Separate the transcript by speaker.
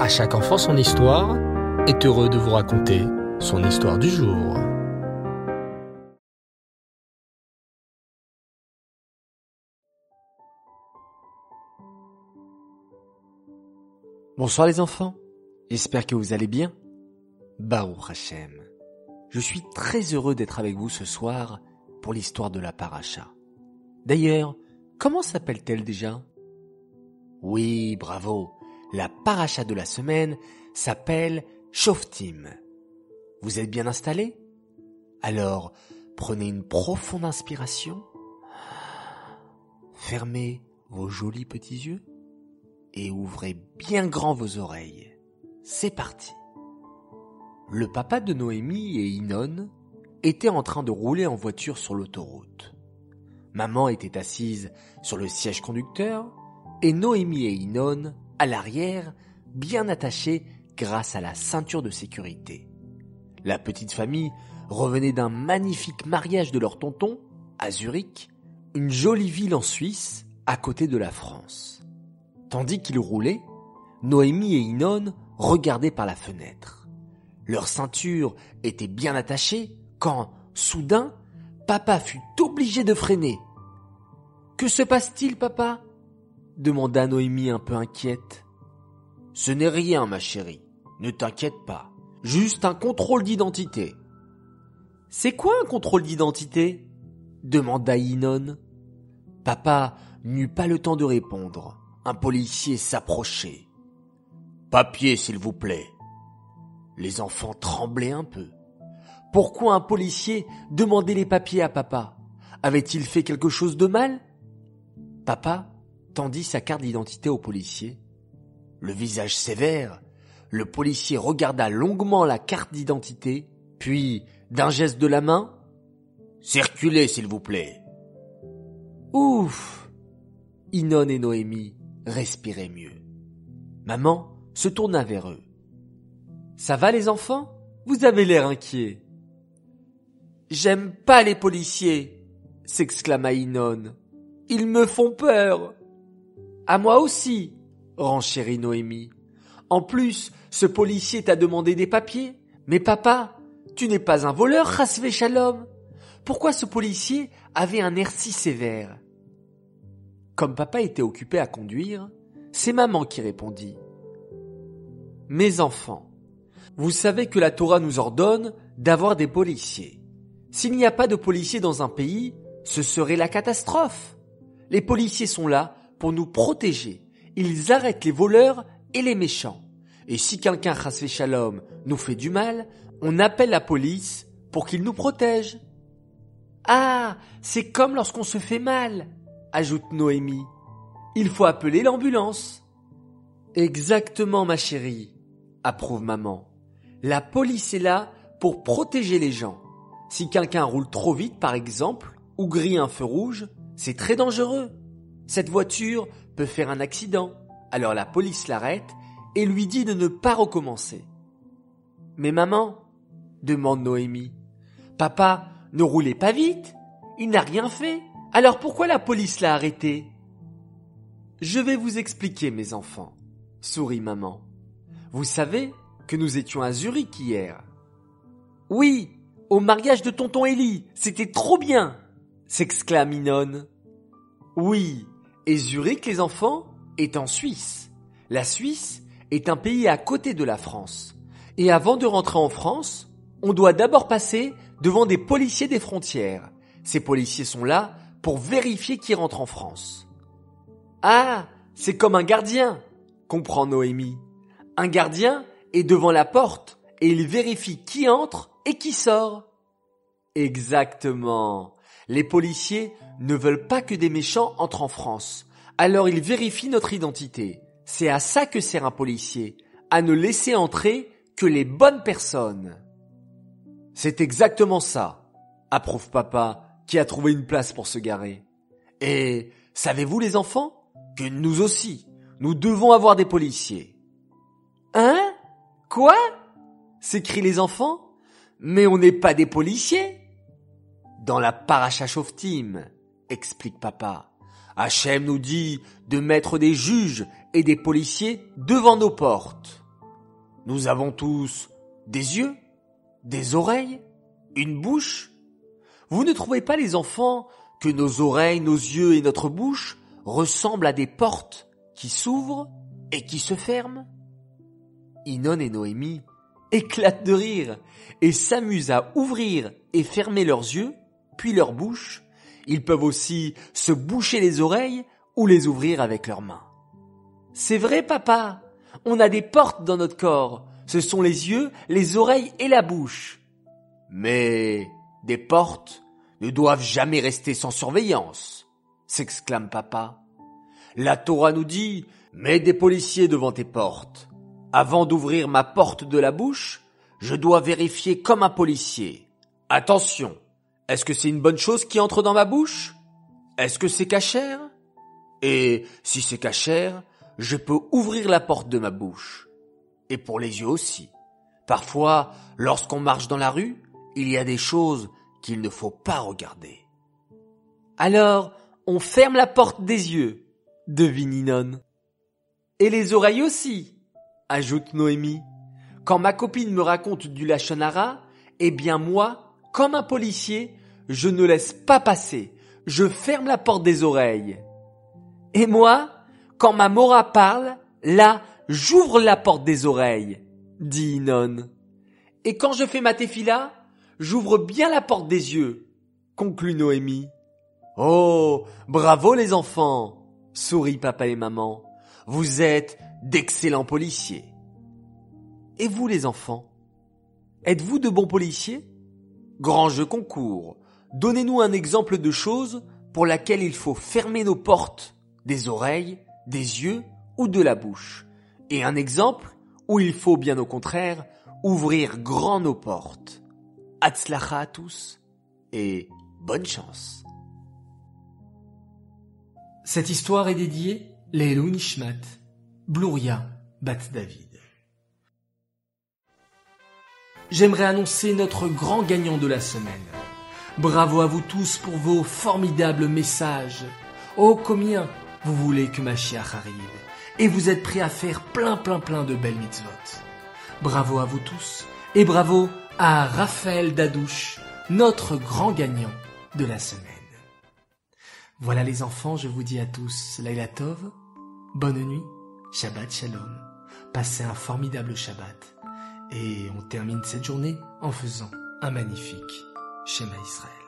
Speaker 1: À chaque enfant son histoire est heureux de vous raconter son histoire du jour.
Speaker 2: Bonsoir les enfants, j'espère que vous allez bien. Baruch Hashem. Je suis très heureux d'être avec vous ce soir pour l'histoire de la paracha. D'ailleurs, comment s'appelle-t-elle déjà? Oui, bravo. La paracha de la semaine s'appelle Shoftim. Vous êtes bien installés Alors, prenez une profonde inspiration. Fermez vos jolis petits yeux et ouvrez bien grand vos oreilles. C'est parti. Le papa de Noémie et Inon étaient en train de rouler en voiture sur l'autoroute. Maman était assise sur le siège conducteur et Noémie et Inon à l'arrière, bien attachés grâce à la ceinture de sécurité. La petite famille revenait d'un magnifique mariage de leur tonton à Zurich, une jolie ville en Suisse à côté de la France. Tandis qu'ils roulaient, Noémie et Inon regardaient par la fenêtre. Leur ceinture était bien attachée quand, soudain, papa fut obligé de freiner. Que se passe-t-il, papa? Demanda Noémie un peu inquiète. Ce n'est rien, ma chérie. Ne t'inquiète pas. Juste un contrôle d'identité. C'est quoi un contrôle d'identité? demanda Inon. Papa n'eut pas le temps de répondre. Un policier s'approchait. Papier, s'il vous plaît. Les enfants tremblaient un peu. Pourquoi un policier demandait les papiers à papa? Avait-il fait quelque chose de mal? Papa tendit sa carte d'identité au policier. Le visage sévère, le policier regarda longuement la carte d'identité, puis, d'un geste de la main, Circulez, s'il vous plaît. Ouf Inon et Noémie respiraient mieux. Maman se tourna vers eux. Ça va les enfants? Vous avez l'air inquiets. J'aime pas les policiers, s'exclama Inon. Ils me font peur. À moi aussi, renchérit Noémie. En plus, ce policier t'a demandé des papiers. Mais papa, tu n'es pas un voleur, Rasvé. Pourquoi ce policier avait un air si sévère? Comme papa était occupé à conduire, c'est maman qui répondit. Mes enfants, vous savez que la Torah nous ordonne d'avoir des policiers. S'il n'y a pas de policiers dans un pays, ce serait la catastrophe. Les policiers sont là pour nous protéger. Ils arrêtent les voleurs et les méchants. Et si quelqu'un, shalom, nous fait du mal, on appelle la police pour qu'il nous protège. Ah, c'est comme lorsqu'on se fait mal, ajoute Noémie. Il faut appeler l'ambulance. Exactement, ma chérie, approuve maman. La police est là pour protéger les gens. Si quelqu'un roule trop vite, par exemple, ou grille un feu rouge, c'est très dangereux. Cette voiture peut faire un accident. Alors la police l'arrête et lui dit de ne pas recommencer. Mais maman, demande Noémie, papa ne roulait pas vite. Il n'a rien fait. Alors pourquoi la police l'a arrêté? Je vais vous expliquer, mes enfants, sourit maman. Vous savez que nous étions à Zurich hier. Oui, au mariage de tonton Ellie, c'était trop bien, s'exclame Inon. Oui, et Zurich, les enfants, est en Suisse. La Suisse est un pays à côté de la France. Et avant de rentrer en France, on doit d'abord passer devant des policiers des frontières. Ces policiers sont là pour vérifier qui rentre en France. Ah, c'est comme un gardien, comprend Noémie. Un gardien est devant la porte et il vérifie qui entre et qui sort. Exactement. Les policiers ne veulent pas que des méchants entrent en France. Alors ils vérifient notre identité. C'est à ça que sert un policier, à ne laisser entrer que les bonnes personnes. C'est exactement ça, approuve papa, qui a trouvé une place pour se garer. Et savez-vous les enfants que nous aussi, nous devons avoir des policiers. Hein? Quoi? S'écrient les enfants. Mais on n'est pas des policiers. Dans la paracha Shoftim, explique papa. Hachem nous dit de mettre des juges et des policiers devant nos portes. Nous avons tous des yeux, des oreilles, une bouche. Vous ne trouvez pas les enfants que nos oreilles, nos yeux et notre bouche ressemblent à des portes qui s'ouvrent et qui se ferment? Inon et Noémie éclatent de rire et s'amusent à ouvrir et fermer leurs yeux, puis leur bouche. Ils peuvent aussi se boucher les oreilles ou les ouvrir avec leurs mains. C'est vrai, papa. On a des portes dans notre corps. Ce sont les yeux, les oreilles et la bouche. Mais des portes ne doivent jamais rester sans surveillance, s'exclame papa. La Torah nous dit, mets des policiers devant tes portes. Avant d'ouvrir ma porte de la bouche, je dois vérifier comme un policier. Attention, est-ce que c'est une bonne chose qui entre dans ma bouche? Est-ce que c'est cachère? Et si c'est cachère, je peux ouvrir la porte de ma bouche. Et pour les yeux aussi. Parfois, lorsqu'on marche dans la rue, il y a des choses qu'il ne faut pas regarder. Alors, on ferme la porte des yeux, devine Inon. Et les oreilles aussi, ajoute Noémie. Quand ma copine me raconte du lachonara, eh bien moi, comme un policier, je ne laisse pas passer. Je ferme la porte des oreilles. Et moi, quand ma Mora parle, là, j'ouvre la porte des oreilles, dit Inon. Et quand je fais ma tefila, j'ouvre bien la porte des yeux, conclut Noémie. Oh, bravo les enfants, sourit papa et maman. Vous êtes d'excellents policiers. Et vous les enfants, êtes-vous de bons policiers? Grand jeu concours, donnez-nous un exemple de chose pour laquelle il faut fermer nos portes, des oreilles, des yeux ou de la bouche, et un exemple où il faut bien au contraire ouvrir grand nos portes. Atzlacha à tous et bonne chance.
Speaker 1: Cette histoire est dédiée Lélo Nishmat, Bluria Bat David. J'aimerais annoncer notre grand gagnant de la semaine. Bravo à vous tous pour vos formidables messages. Oh combien vous voulez que Mashiach arrive et vous êtes prêts à faire plein plein plein de belles mitzvot. Bravo à vous tous et bravo à Raphaël Dadouche, notre grand gagnant de la semaine. Voilà les enfants, je vous dis à tous Laila Tov, bonne nuit, Shabbat Shalom, passez un formidable Shabbat et on termine cette journée en faisant un magnifique schéma Israël.